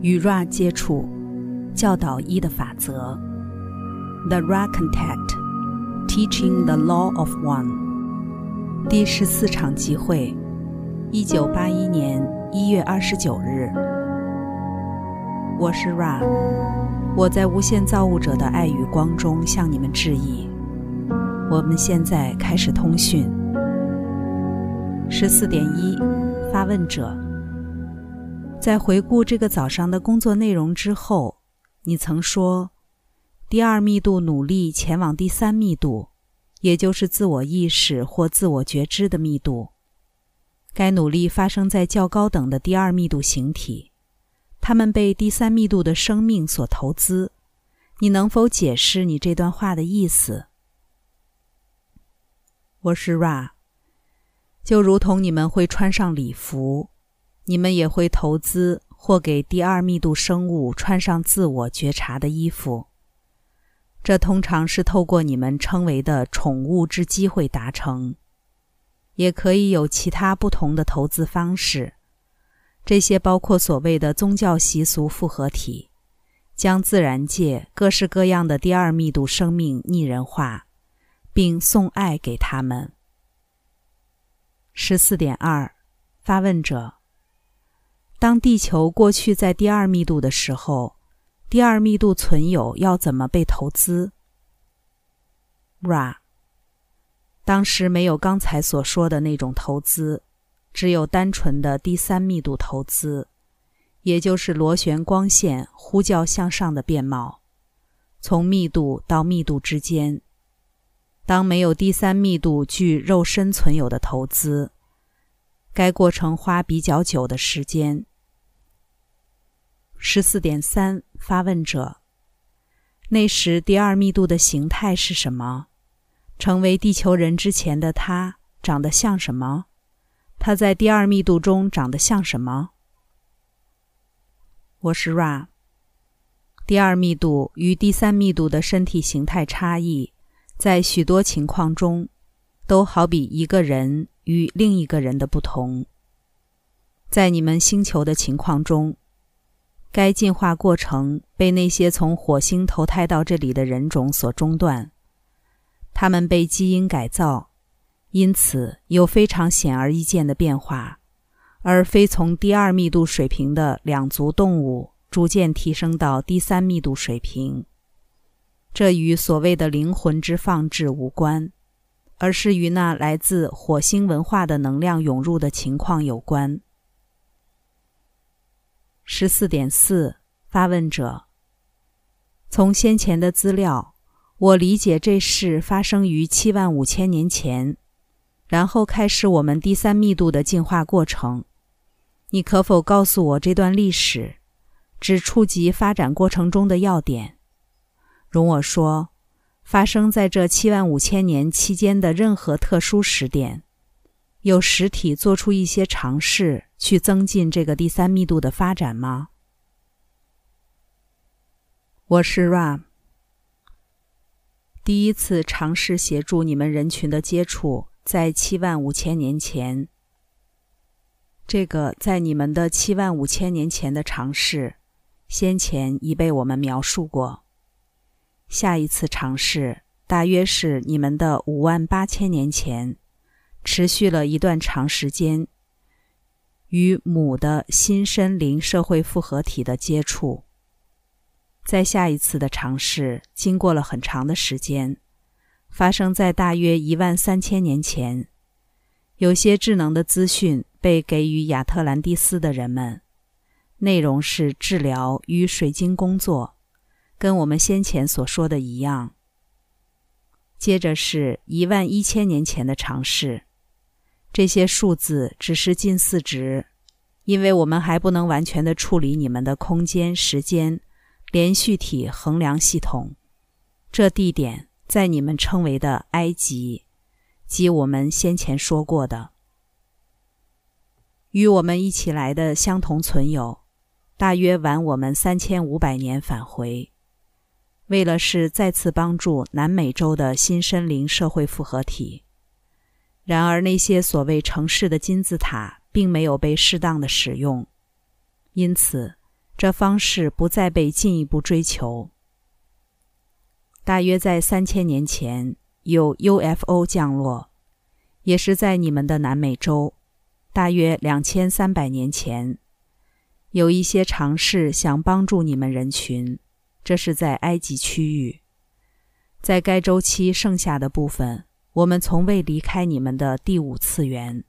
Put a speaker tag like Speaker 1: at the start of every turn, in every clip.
Speaker 1: 与 Ra 接触，教导一的法则。The Ra Contact, Teaching the Law of One。第十四场集会，一九八一年一月二十九日。我是 Ra，我在无限造物者的爱与光中向你们致意。我们现在开始通讯。十四点一，发问者。在回顾这个早上的工作内容之后，你曾说，第二密度努力前往第三密度，也就是自我意识或自我觉知的密度。该努力发生在较高等的第二密度形体，他们被第三密度的生命所投资。你能否解释你这段话的意思？我是 Ra，就如同你们会穿上礼服。你们也会投资或给第二密度生物穿上自我觉察的衣服。这通常是透过你们称为的宠物之机会达成，也可以有其他不同的投资方式。这些包括所谓的宗教习俗复合体，将自然界各式各样的第二密度生命拟人化，并送爱给他们。十四点二，发问者。当地球过去在第二密度的时候，第二密度存有要怎么被投资？Ra，当时没有刚才所说的那种投资，只有单纯的第三密度投资，也就是螺旋光线呼叫向上的变貌，从密度到密度之间。当没有第三密度具肉身存有的投资，该过程花比较久的时间。十四点三，发问者。那时第二密度的形态是什么？成为地球人之前的他长得像什么？他在第二密度中长得像什么？我是 Ra。第二密度与第三密度的身体形态差异，在许多情况中，都好比一个人与另一个人的不同。在你们星球的情况中。该进化过程被那些从火星投胎到这里的人种所中断，他们被基因改造，因此有非常显而易见的变化，而非从第二密度水平的两足动物逐渐提升到第三密度水平。这与所谓的灵魂之放置无关，而是与那来自火星文化的能量涌入的情况有关。十四点四，发问者。从先前的资料，我理解这事发生于七万五千年前，然后开始我们第三密度的进化过程。你可否告诉我这段历史，只触及发展过程中的要点？容我说，发生在这七万五千年期间的任何特殊时点。有实体做出一些尝试去增进这个第三密度的发展吗？我是 Ram。第一次尝试协助你们人群的接触在七万五千年前。这个在你们的七万五千年前的尝试，先前已被我们描述过。下一次尝试大约是你们的五万八千年前。持续了一段长时间，与母的新生灵社会复合体的接触。在下一次的尝试，经过了很长的时间，发生在大约一万三千年前。有些智能的资讯被给予亚特兰蒂斯的人们，内容是治疗与水晶工作，跟我们先前所说的一样。接着是一万一千年前的尝试。这些数字只是近似值，因为我们还不能完全的处理你们的空间、时间连续体衡量系统。这地点在你们称为的埃及，即我们先前说过的。与我们一起来的相同存有，大约晚我们三千五百年返回，为了是再次帮助南美洲的新森林社会复合体。然而，那些所谓城市的金字塔并没有被适当的使用，因此，这方式不再被进一步追求。大约在三千年前，有 UFO 降落，也是在你们的南美洲。大约两千三百年前，有一些尝试想帮助你们人群，这是在埃及区域。在该周期剩下的部分，我们从未离开你们的第五次元，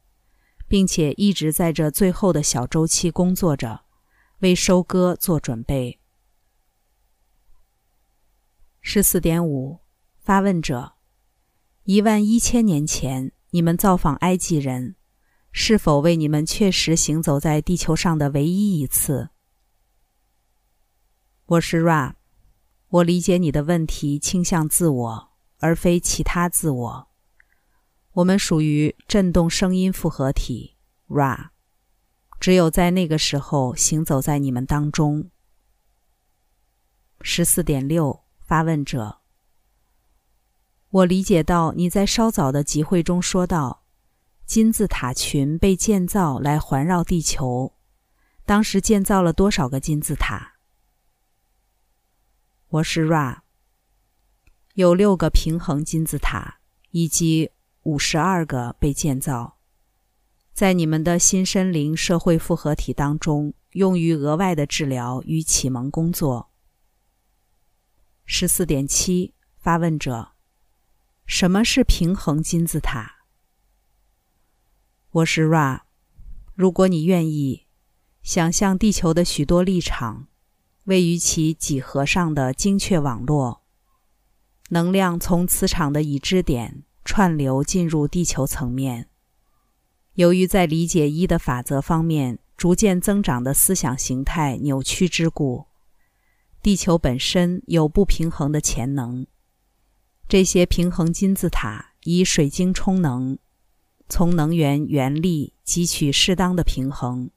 Speaker 1: 并且一直在这最后的小周期工作着，为收割做准备。十四点五，发问者：一万一千年前，你们造访埃及人。是否为你们确实行走在地球上的唯一一次？我是 Ra，我理解你的问题倾向自我，而非其他自我。我们属于振动声音复合体 Ra，只有在那个时候行走在你们当中。十四点六，发问者，我理解到你在稍早的集会中说到。金字塔群被建造来环绕地球，当时建造了多少个金字塔？我是 Ra，有六个平衡金字塔，以及五十二个被建造，在你们的新森灵社会复合体当中，用于额外的治疗与启蒙工作。十四点七，发问者：什么是平衡金字塔？我是 Ra，如果你愿意，想象地球的许多立场位于其几何上的精确网络，能量从磁场的已知点串流进入地球层面。由于在理解一的法则方面逐渐增长的思想形态扭曲之故，地球本身有不平衡的潜能。这些平衡金字塔以水晶充能。从能源原力汲取适当的平衡，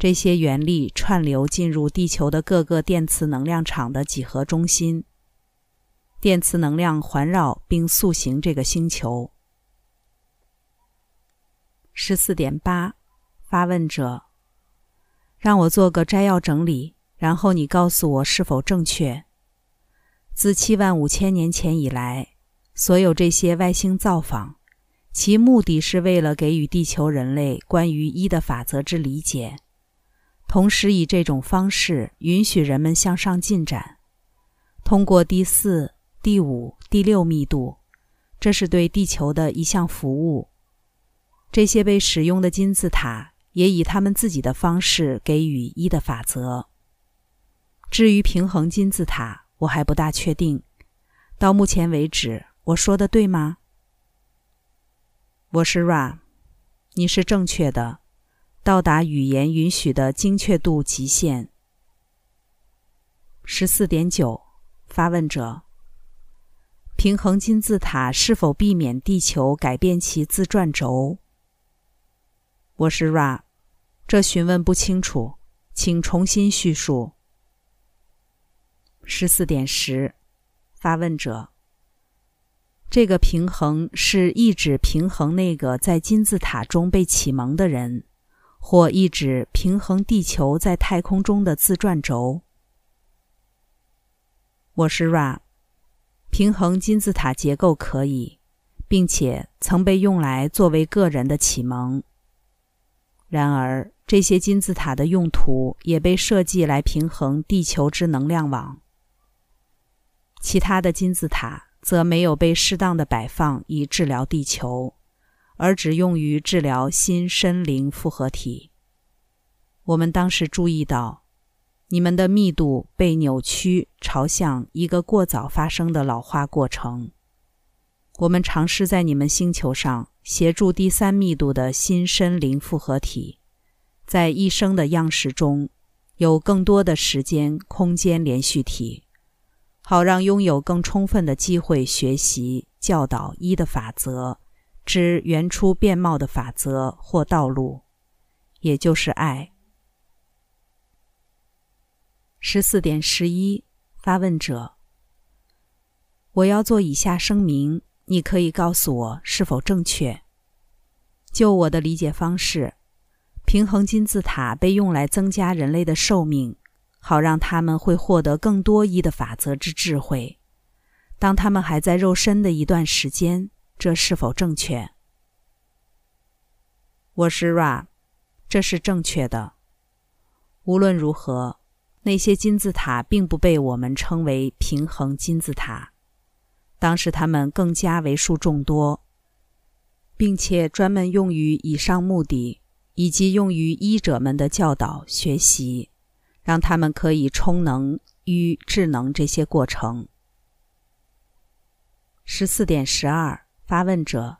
Speaker 1: 这些原力串流进入地球的各个电磁能量场的几何中心，电磁能量环绕并塑形这个星球。十四点八，发问者，让我做个摘要整理，然后你告诉我是否正确。自七万五千年前以来，所有这些外星造访。其目的是为了给予地球人类关于一的法则之理解，同时以这种方式允许人们向上进展。通过第四、第五、第六密度，这是对地球的一项服务。这些被使用的金字塔也以他们自己的方式给予一的法则。至于平衡金字塔，我还不大确定。到目前为止，我说的对吗？我是 Ra，你是正确的，到达语言允许的精确度极限。十四点九，发问者：平衡金字塔是否避免地球改变其自转轴？我是 Ra，这询问不清楚，请重新叙述。十四点十，发问者。这个平衡是意指平衡那个在金字塔中被启蒙的人，或意指平衡地球在太空中的自转轴。我是 Ra，平衡金字塔结构可以，并且曾被用来作为个人的启蒙。然而，这些金字塔的用途也被设计来平衡地球之能量网。其他的金字塔。则没有被适当的摆放以治疗地球，而只用于治疗心身灵复合体。我们当时注意到，你们的密度被扭曲，朝向一个过早发生的老化过程。我们尝试在你们星球上协助第三密度的新身灵复合体，在一生的样式中有更多的时间空间连续体。好让拥有更充分的机会学习教导一的法则之原初变貌的法则或道路，也就是爱。十四点十一，发问者，我要做以下声明，你可以告诉我是否正确。就我的理解方式，平衡金字塔被用来增加人类的寿命，好让他们会获得更多一的法则之智慧。当他们还在肉身的一段时间，这是否正确？我是 Ra，这是正确的。无论如何，那些金字塔并不被我们称为平衡金字塔。当时它们更加为数众多，并且专门用于以上目的，以及用于医者们的教导学习，让他们可以充能与智能这些过程。十四点十二，发问者：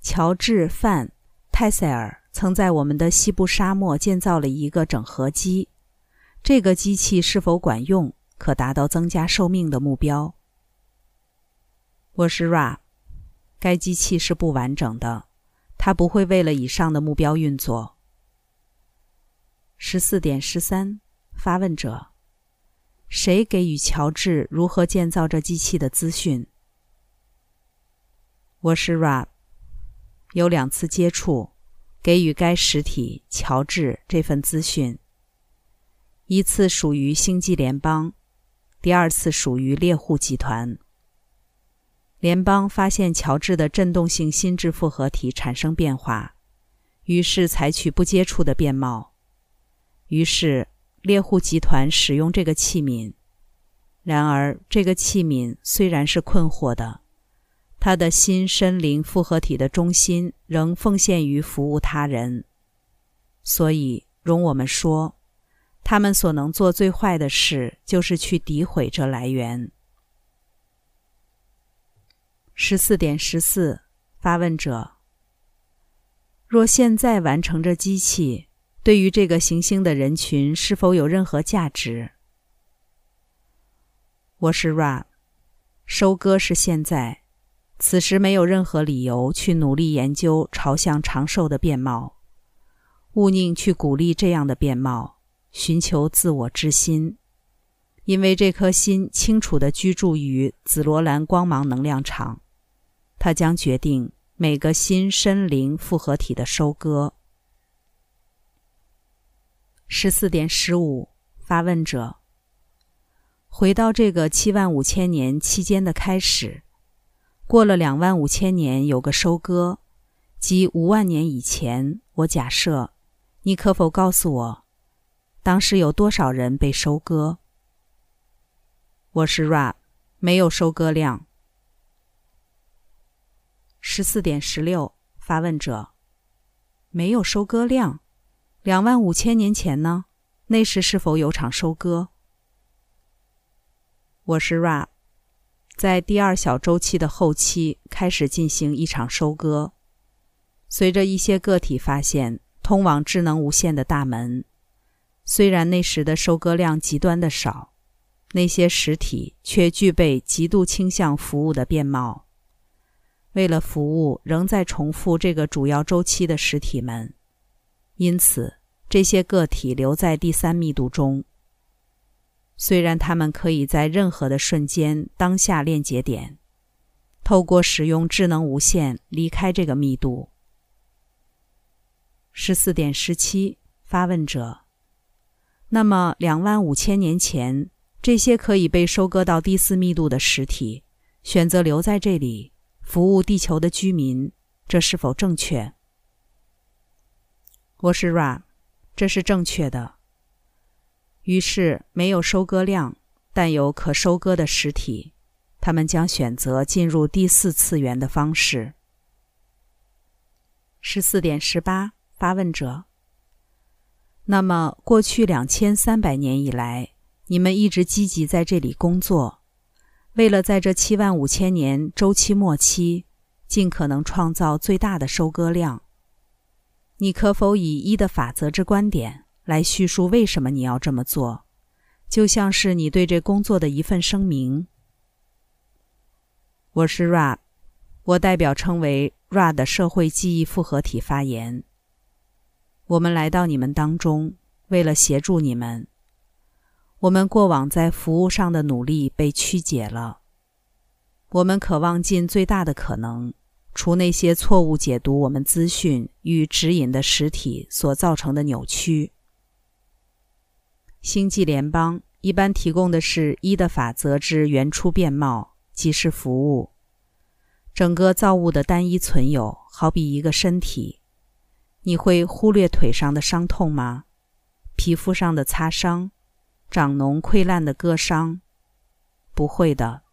Speaker 1: 乔治·范·泰塞尔。曾在我们的西部沙漠建造了一个整合机，这个机器是否管用，可达到增加寿命的目标？我是 Ra，该机器是不完整的，它不会为了以上的目标运作。十四点十三，发问者：谁给予乔治如何建造这机器的资讯？我是 rap，有两次接触。给予该实体乔治这份资讯。一次属于星际联邦，第二次属于猎户集团。联邦发现乔治的振动性心智复合体产生变化，于是采取不接触的变貌。于是猎户集团使用这个器皿。然而，这个器皿虽然是困惑的。他的心身灵复合体的中心仍奉献于服务他人，所以容我们说，他们所能做最坏的事就是去诋毁这来源。十四点十四，发问者：若现在完成这机器，对于这个行星的人群是否有任何价值？我是 Ra，收割是现在。此时没有任何理由去努力研究朝向长寿的变貌，勿宁去鼓励这样的变貌，寻求自我之心，因为这颗心清楚地居住于紫罗兰光芒能量场，它将决定每个心身灵复合体的收割。十四点十五，发问者：回到这个七万五千年期间的开始。过了两万五千年，有个收割，即五万年以前。我假设，你可否告诉我，当时有多少人被收割？我是 Rap，没有收割量。十四点十六，发问者，没有收割量。两万五千年前呢？那时是否有场收割？我是 Rap，。在第二小周期的后期开始进行一场收割。随着一些个体发现通往智能无限的大门，虽然那时的收割量极端的少，那些实体却具备极度倾向服务的面貌。为了服务仍在重复这个主要周期的实体们，因此这些个体留在第三密度中。虽然他们可以在任何的瞬间、当下链接点，透过使用智能无限离开这个密度。十四点十七，发问者：那么两万五千年前，这些可以被收割到第四密度的实体选择留在这里服务地球的居民，这是否正确？我是 Ra，这是正确的。于是，没有收割量，但有可收割的实体，他们将选择进入第四次元的方式。十四点十八，发问者。那么，过去两千三百年以来，你们一直积极在这里工作，为了在这七万五千年周期末期，尽可能创造最大的收割量。你可否以一的法则之观点？来叙述为什么你要这么做，就像是你对这工作的一份声明。我是 Ra，我代表称为 Ra 的社会记忆复合体发言。我们来到你们当中，为了协助你们。我们过往在服务上的努力被曲解了。我们渴望尽最大的可能，除那些错误解读我们资讯与指引的实体所造成的扭曲。星际联邦一般提供的是一的法则之原初变貌，即是服务。整个造物的单一存有，好比一个身体。你会忽略腿上的伤痛吗？皮肤上的擦伤，长脓溃烂的割伤，不会的。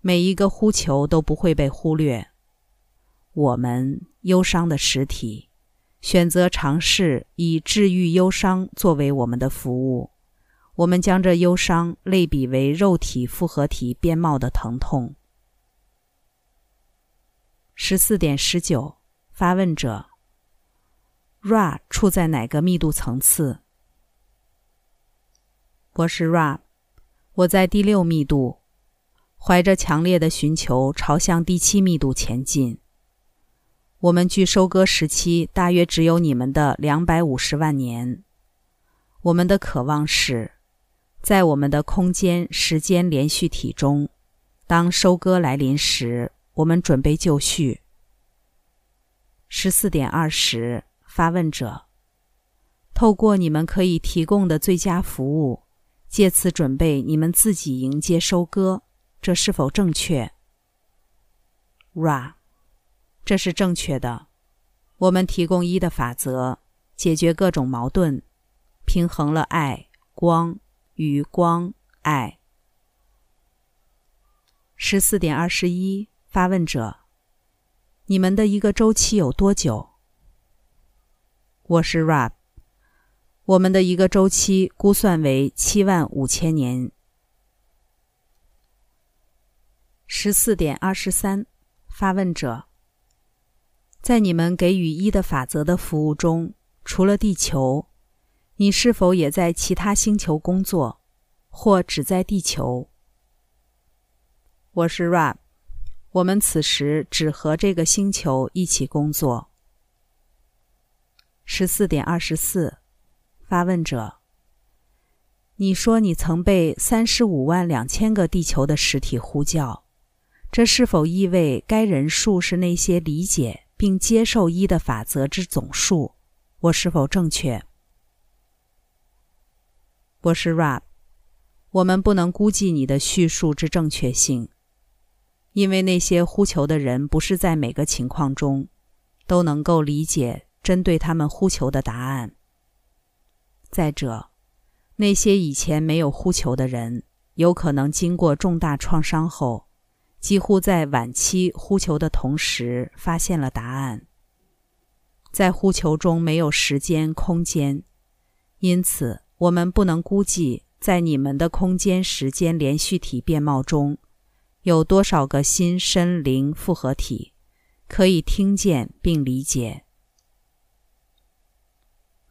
Speaker 1: 每一个呼求都不会被忽略。我们忧伤的实体，选择尝试以治愈忧伤作为我们的服务。我们将这忧伤类比为肉体复合体边帽的疼痛。十四点十九，发问者。Ra 处在哪个密度层次？我是 Ra，我在第六密度，怀着强烈的寻求朝向第七密度前进。我们距收割时期大约只有你们的两百五十万年。我们的渴望是，在我们的空间时间连续体中，当收割来临时，我们准备就绪。十四点二十。发问者：透过你们可以提供的最佳服务，借此准备你们自己迎接收割，这是否正确？Ra，这是正确的。我们提供一的法则，解决各种矛盾，平衡了爱、光与光爱。十四点二十一，发问者：你们的一个周期有多久？我是 Rab，我们的一个周期估算为七万五千年。十四点二十三，发问者，在你们给予一的法则的服务中，除了地球，你是否也在其他星球工作，或只在地球？我是 Rab，我们此时只和这个星球一起工作。十四点二十四，发问者。你说你曾被三十五万两千个地球的实体呼叫，这是否意味该人数是那些理解并接受一的法则之总数？我是否正确？我是 Rab，我们不能估计你的叙述之正确性，因为那些呼求的人不是在每个情况中都能够理解。针对他们呼求的答案。再者，那些以前没有呼求的人，有可能经过重大创伤后，几乎在晚期呼求的同时发现了答案。在呼求中没有时间、空间，因此我们不能估计在你们的空间时间连续体变貌中，有多少个心身灵复合体可以听见并理解。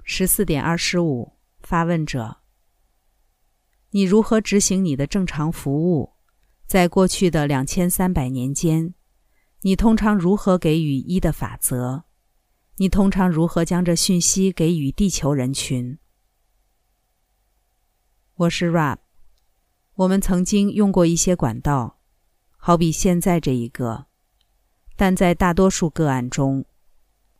Speaker 1: 十四点二十五，发问者：你如何执行你的正常服务？在过去的两千三百年间，你通常如何给予一的法则？你通常如何将这讯息给予地球人群？我是 rap 我们曾经用过一些管道，好比现在这一个，但在大多数个案中。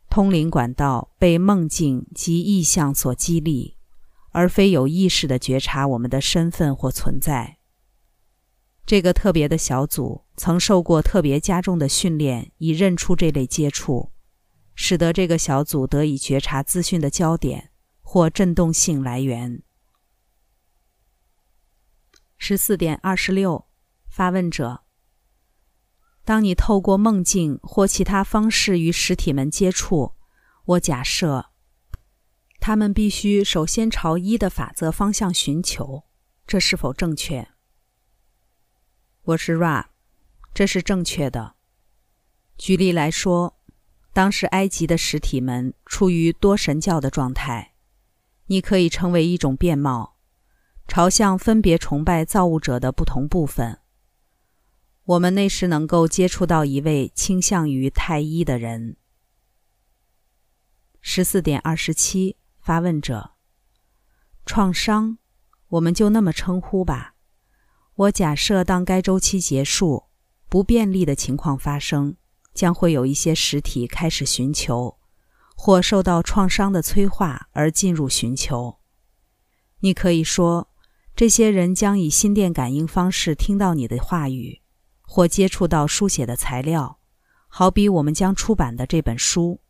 Speaker 1: 通灵管道被梦境及意象所激励，而非有意识的觉察我们的身份或存在。这个特别的小组曾受过特别加重的训练，以认出这类接触，使得这个小组得以觉察资讯的焦点或振动性来源。十四点二十六，发问者。当你透过梦境或其他方式与实体们接触，我假设他们必须首先朝一的法则方向寻求，这是否正确？我是 Ra，这是正确的。举例来说，当时埃及的实体们处于多神教的状态，你可以称为一种变貌，朝向分别崇拜造物者的不同部分。我们那时能够接触到一位倾向于太一的人。十四点二十七，发问者。创伤，我们就那么称呼吧。我假设，当该周期结束，不便利的情况发生，将会有一些实体开始寻求，或受到创伤的催化而进入寻求。你可以说，这些人将以心电感应方式听到你的话语，或接触到书写的材料，好比我们将出版的这本书。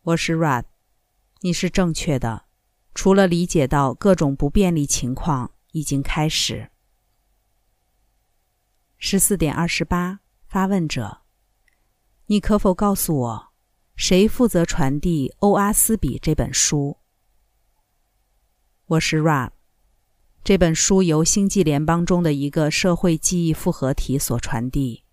Speaker 1: 我是 Rad，你是正确的，除了理解到各种不便利情况已经开始。十四点二十八，发问者，你可否告诉我，谁负责传递《欧阿斯比》这本书？我是 Rab。这本书由星际联邦中的一个社会记忆复合体所传递，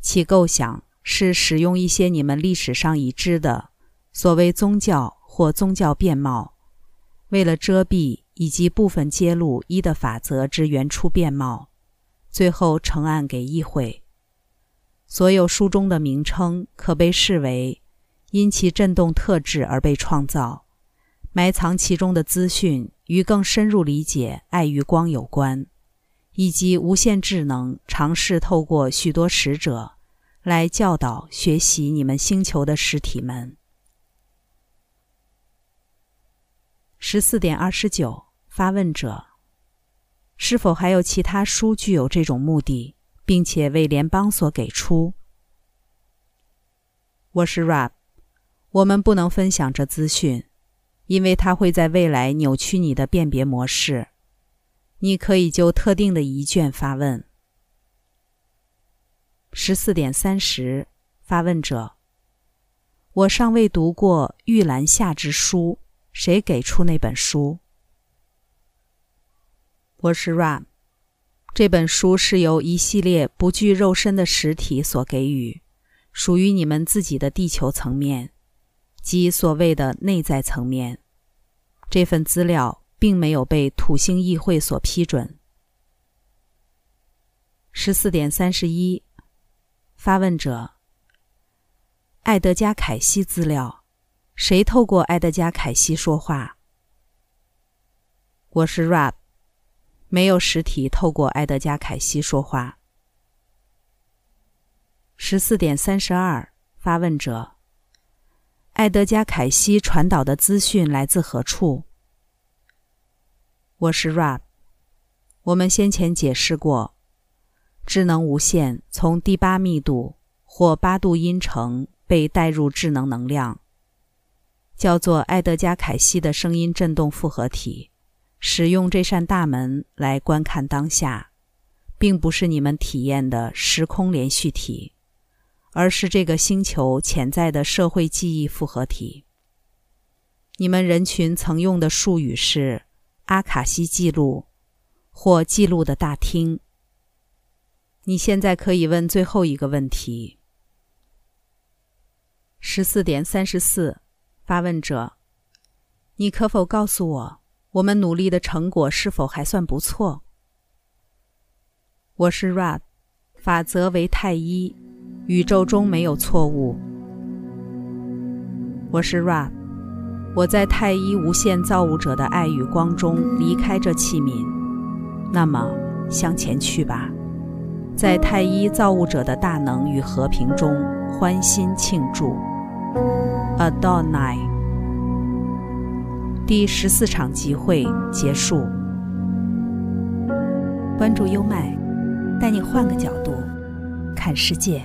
Speaker 1: 其构想是使用一些你们历史上已知的所谓宗教或宗教变貌，为了遮蔽以及部分揭露一的法则之原初面貌。最后呈案给议会。所有书中的名称可被视为因其振动特质而被创造，埋藏其中的资讯与更深入理解爱与光有关，以及无限智能尝试透过许多使者来教导学习你们星球的实体们。十四点二十九，发问者。是否还有其他书具有这种目的，并且为联邦所给出？我是 Rab，我们不能分享这资讯，因为它会在未来扭曲你的辨别模式。你可以就特定的一卷发问。十四点三十，发问者：我尚未读过《玉兰下之书》，谁给出那本书？我是 Ram，这本书是由一系列不具肉身的实体所给予，属于你们自己的地球层面，及所谓的内在层面。这份资料并没有被土星议会所批准。十四点三十一，发问者：艾德加·凯西资料，谁透过艾德加·凯西说话？我是 Rab。没有实体透过埃德加·凯西说话。十四点三十二，发问者：埃德加·凯西传导的资讯来自何处？我是 Rab。我们先前解释过，智能无线从第八密度或八度音程被带入智能能量，叫做埃德加·凯西的声音振动复合体。使用这扇大门来观看当下，并不是你们体验的时空连续体，而是这个星球潜在的社会记忆复合体。你们人群曾用的术语是“阿卡西记录”或“记录的大厅”。你现在可以问最后一个问题。十四点三十四，发问者，你可否告诉我？我们努力的成果是否还算不错？我是 Rad，法则为太一，宇宙中没有错误。我是 Ra，我在太一无限造物者的爱与光中离开这器皿。那么向前去吧，在太一造物者的大能与和平中欢欣庆祝。Adonai。第十四场集会结束。关注优麦，带你换个角度看世界。